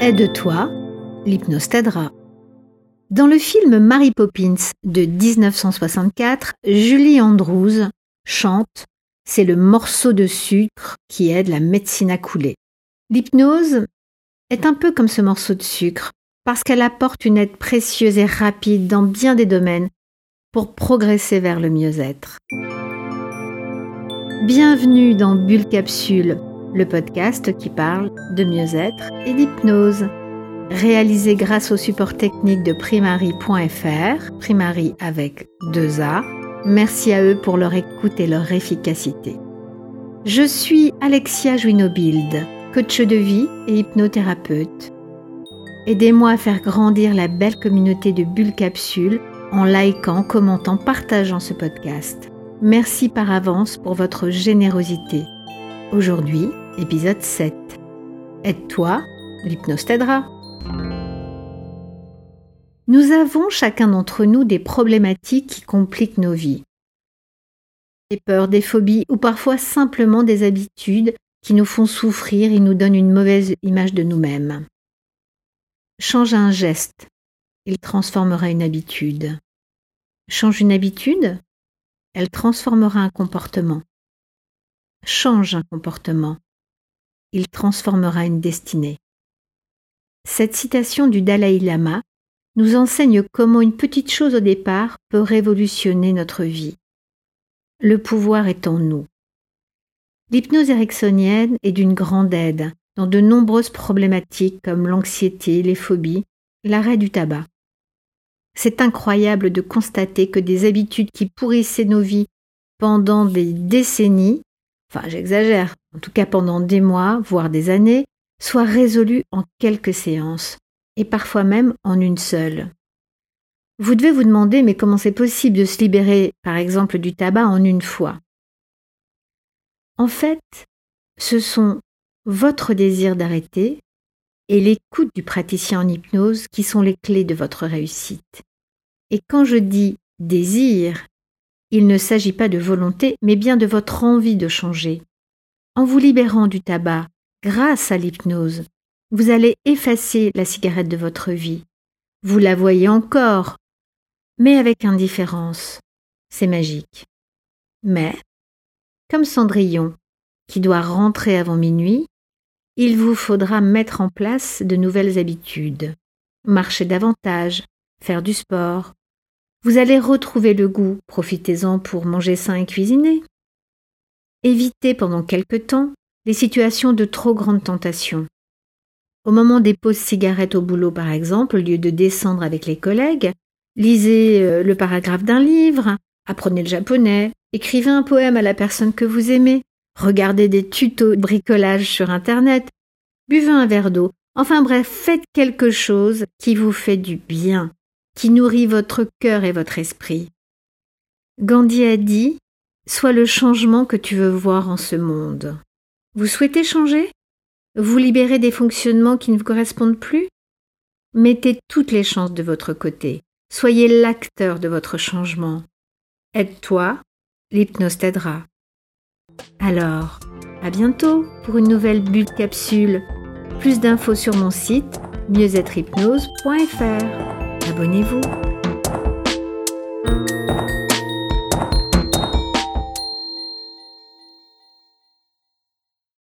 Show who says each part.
Speaker 1: Aide-toi, l'hypnose t'aidera. Dans le film Mary Poppins de 1964, Julie Andrews chante C'est le morceau de sucre qui aide la médecine à couler. L'hypnose est un peu comme ce morceau de sucre parce qu'elle apporte une aide précieuse et rapide dans bien des domaines pour progresser vers le mieux-être. Bienvenue dans Bulle Capsule, le podcast qui parle de mieux-être et d'hypnose. Réalisé grâce au support technique de primary.fr, Primary avec deux A. Merci à eux pour leur écoute et leur efficacité. Je suis Alexia Juinobild, coach de vie et hypnothérapeute. Aidez-moi à faire grandir la belle communauté de Bulle Capsule en likant, commentant, partageant ce podcast. Merci par avance pour votre générosité. Aujourd'hui, épisode 7. Aide-toi, l'hypnose t'aidera. Nous avons chacun d'entre nous des problématiques qui compliquent nos vies. Des peurs, des phobies ou parfois simplement des habitudes qui nous font souffrir et nous donnent une mauvaise image de nous-mêmes. Change un geste, il transformera une habitude. Change une habitude, elle transformera un comportement change un comportement, il transformera une destinée. Cette citation du Dalai Lama nous enseigne comment une petite chose au départ peut révolutionner notre vie. Le pouvoir est en nous. L'hypnose ericksonienne est d'une grande aide dans de nombreuses problématiques comme l'anxiété, les phobies, l'arrêt du tabac. C'est incroyable de constater que des habitudes qui pourrissaient nos vies pendant des décennies enfin j'exagère, en tout cas pendant des mois, voire des années, soit résolu en quelques séances, et parfois même en une seule. Vous devez vous demander mais comment c'est possible de se libérer, par exemple, du tabac en une fois? En fait, ce sont votre désir d'arrêter et l'écoute du praticien en hypnose qui sont les clés de votre réussite. Et quand je dis désir, il ne s'agit pas de volonté, mais bien de votre envie de changer. En vous libérant du tabac, grâce à l'hypnose, vous allez effacer la cigarette de votre vie. Vous la voyez encore, mais avec indifférence. C'est magique. Mais, comme Cendrillon, qui doit rentrer avant minuit, il vous faudra mettre en place de nouvelles habitudes. Marcher davantage, faire du sport, vous allez retrouver le goût, profitez-en pour manger sain et cuisiner. Évitez pendant quelque temps les situations de trop grande tentation. Au moment des pauses cigarettes au boulot, par exemple, au lieu de descendre avec les collègues, lisez euh, le paragraphe d'un livre, apprenez le japonais, écrivez un poème à la personne que vous aimez, regardez des tutos de bricolage sur Internet, buvez un verre d'eau, enfin bref, faites quelque chose qui vous fait du bien qui nourrit votre cœur et votre esprit. Gandhi a dit Sois le changement que tu veux voir en ce monde. Vous souhaitez changer? Vous libérer des fonctionnements qui ne vous correspondent plus? Mettez toutes les chances de votre côté. Soyez l'acteur de votre changement. Aide-toi, l'hypnose t'aidera. Alors, à bientôt pour une nouvelle bulle capsule. Plus d'infos sur mon site mieux-être-hypnose.fr. Abonnez-vous.